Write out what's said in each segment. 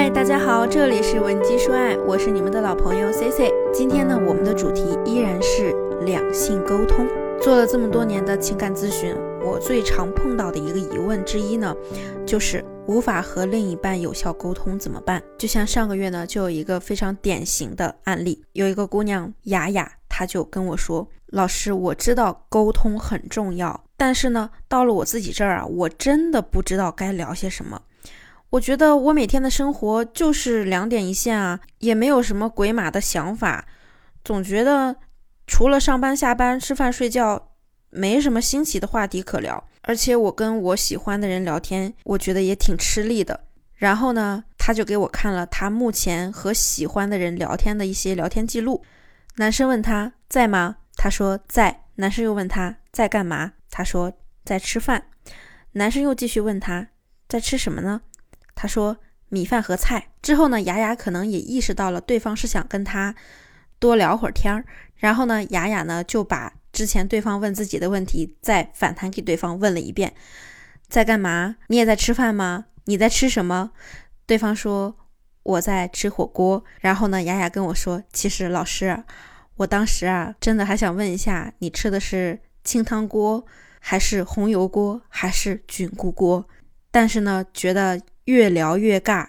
嗨，大家好，这里是文姬说爱，我是你们的老朋友 C C。今天呢，我们的主题依然是两性沟通。做了这么多年的情感咨询，我最常碰到的一个疑问之一呢，就是无法和另一半有效沟通怎么办？就像上个月呢，就有一个非常典型的案例，有一个姑娘雅雅，她就跟我说：“老师，我知道沟通很重要，但是呢，到了我自己这儿啊，我真的不知道该聊些什么。我觉得我每天的生活就是两点一线啊，也没有什么鬼马的想法，总觉得。”除了上班、下班、吃饭、睡觉，没什么新奇的话题可聊。而且我跟我喜欢的人聊天，我觉得也挺吃力的。然后呢，他就给我看了他目前和喜欢的人聊天的一些聊天记录。男生问他在吗？他说在。男生又问他在干嘛？他说在吃饭。男生又继续问他在吃什么呢？他说米饭和菜。之后呢，雅雅可能也意识到了对方是想跟他多聊会儿天儿。然后呢，雅雅呢就把之前对方问自己的问题再反弹给对方问了一遍，在干嘛？你也在吃饭吗？你在吃什么？对方说我在吃火锅。然后呢，雅雅跟我说，其实老师，我当时啊真的还想问一下，你吃的是清汤锅，还是红油锅，还是菌菇锅？但是呢，觉得越聊越尬。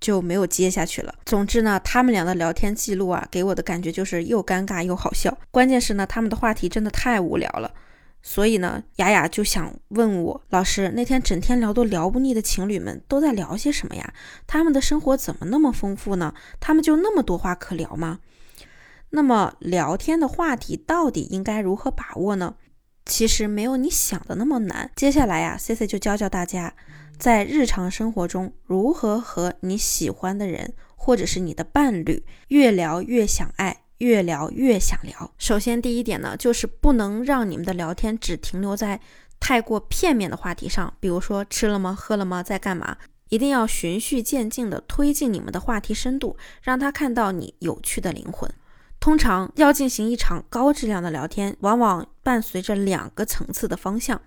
就没有接下去了。总之呢，他们俩的聊天记录啊，给我的感觉就是又尴尬又好笑。关键是呢，他们的话题真的太无聊了。所以呢，雅雅就想问我老师，那天整天聊都聊不腻的情侣们都在聊些什么呀？他们的生活怎么那么丰富呢？他们就那么多话可聊吗？那么聊天的话题到底应该如何把握呢？其实没有你想的那么难。接下来呀，C C 就教教大家。在日常生活中，如何和你喜欢的人，或者是你的伴侣，越聊越想爱，越聊越想聊？首先，第一点呢，就是不能让你们的聊天只停留在太过片面的话题上，比如说吃了吗？喝了吗？在干嘛？一定要循序渐进地推进你们的话题深度，让他看到你有趣的灵魂。通常要进行一场高质量的聊天，往往伴随着两个层次的方向。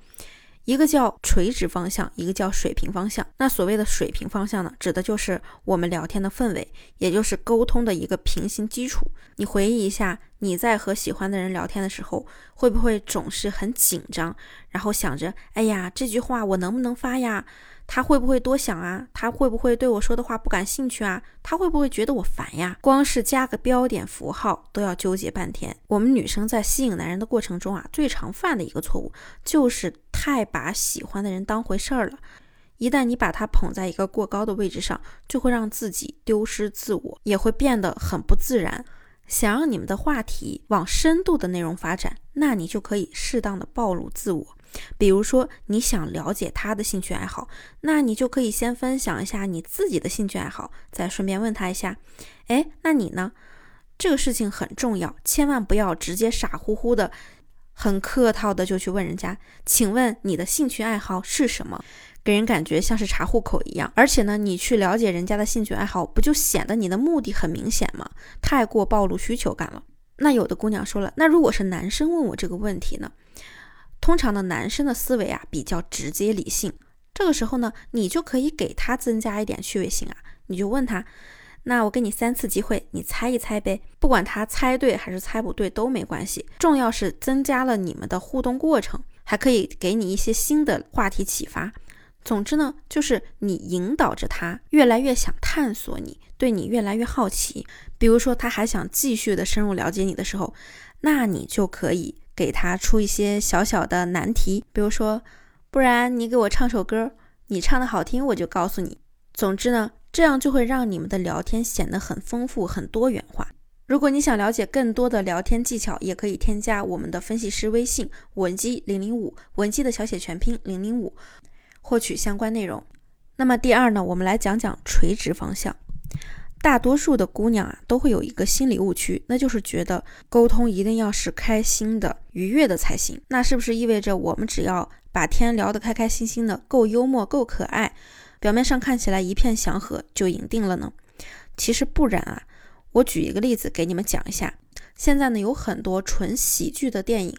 一个叫垂直方向，一个叫水平方向。那所谓的水平方向呢，指的就是我们聊天的氛围，也就是沟通的一个平行基础。你回忆一下，你在和喜欢的人聊天的时候，会不会总是很紧张，然后想着，哎呀，这句话我能不能发呀？他会不会多想啊？他会不会对我说的话不感兴趣啊？他会不会觉得我烦呀？光是加个标点符号都要纠结半天。我们女生在吸引男人的过程中啊，最常犯的一个错误就是太把喜欢的人当回事儿了。一旦你把他捧在一个过高的位置上，就会让自己丢失自我，也会变得很不自然。想让你们的话题往深度的内容发展，那你就可以适当的暴露自我。比如说，你想了解他的兴趣爱好，那你就可以先分享一下你自己的兴趣爱好，再顺便问他一下，哎，那你呢？这个事情很重要，千万不要直接傻乎乎的、很客套的就去问人家，请问你的兴趣爱好是什么？给人感觉像是查户口一样。而且呢，你去了解人家的兴趣爱好，不就显得你的目的很明显吗？太过暴露需求感了。那有的姑娘说了，那如果是男生问我这个问题呢？通常的男生的思维啊比较直接理性，这个时候呢，你就可以给他增加一点趣味性啊，你就问他，那我给你三次机会，你猜一猜呗，不管他猜对还是猜不对都没关系，重要是增加了你们的互动过程，还可以给你一些新的话题启发。总之呢，就是你引导着他越来越想探索你，对你越来越好奇。比如说他还想继续的深入了解你的时候，那你就可以。给他出一些小小的难题，比如说，不然你给我唱首歌，你唱的好听，我就告诉你。总之呢，这样就会让你们的聊天显得很丰富、很多元化。如果你想了解更多的聊天技巧，也可以添加我们的分析师微信文姬零零五，文姬的小写全拼零零五，获取相关内容。那么第二呢，我们来讲讲垂直方向。大多数的姑娘啊，都会有一个心理误区，那就是觉得沟通一定要是开心的、愉悦的才行。那是不是意味着我们只要把天聊得开开心心的，够幽默、够可爱，表面上看起来一片祥和就赢定了呢？其实不然啊。我举一个例子给你们讲一下。现在呢，有很多纯喜剧的电影，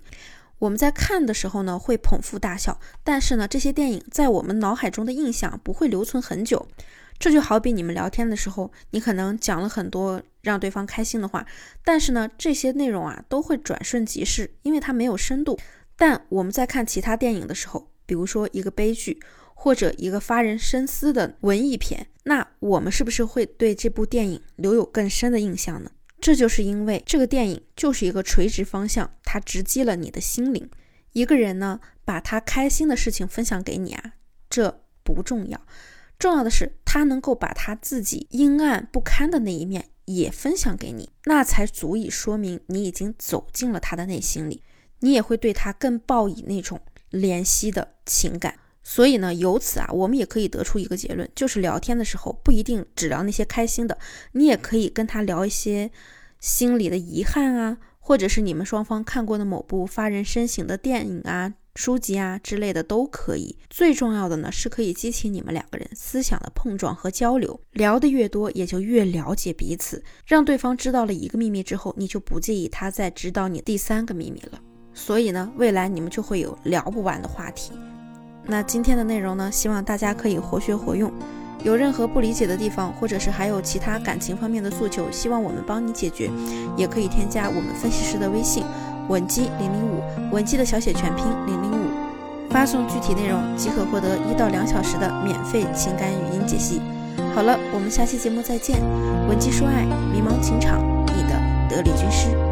我们在看的时候呢，会捧腹大笑，但是呢，这些电影在我们脑海中的印象不会留存很久。这就好比你们聊天的时候，你可能讲了很多让对方开心的话，但是呢，这些内容啊都会转瞬即逝，因为它没有深度。但我们在看其他电影的时候，比如说一个悲剧或者一个发人深思的文艺片，那我们是不是会对这部电影留有更深的印象呢？这就是因为这个电影就是一个垂直方向，它直击了你的心灵。一个人呢，把他开心的事情分享给你啊，这不重要。重要的是，他能够把他自己阴暗不堪的那一面也分享给你，那才足以说明你已经走进了他的内心里，你也会对他更抱以那种怜惜的情感。所以呢，由此啊，我们也可以得出一个结论，就是聊天的时候不一定只聊那些开心的，你也可以跟他聊一些心里的遗憾啊，或者是你们双方看过的某部发人深省的电影啊。书籍啊之类的都可以，最重要的呢是可以激起你们两个人思想的碰撞和交流，聊得越多，也就越了解彼此。让对方知道了一个秘密之后，你就不介意他再知道你第三个秘密了。所以呢，未来你们就会有聊不完的话题。那今天的内容呢，希望大家可以活学活用。有任何不理解的地方，或者是还有其他感情方面的诉求，希望我们帮你解决，也可以添加我们分析师的微信。文姬零零五，文姬的小写全拼零零五，发送具体内容即可获得一到两小时的免费情感语音解析。好了，我们下期节目再见。文姬说爱，迷茫情场，你的得力军师。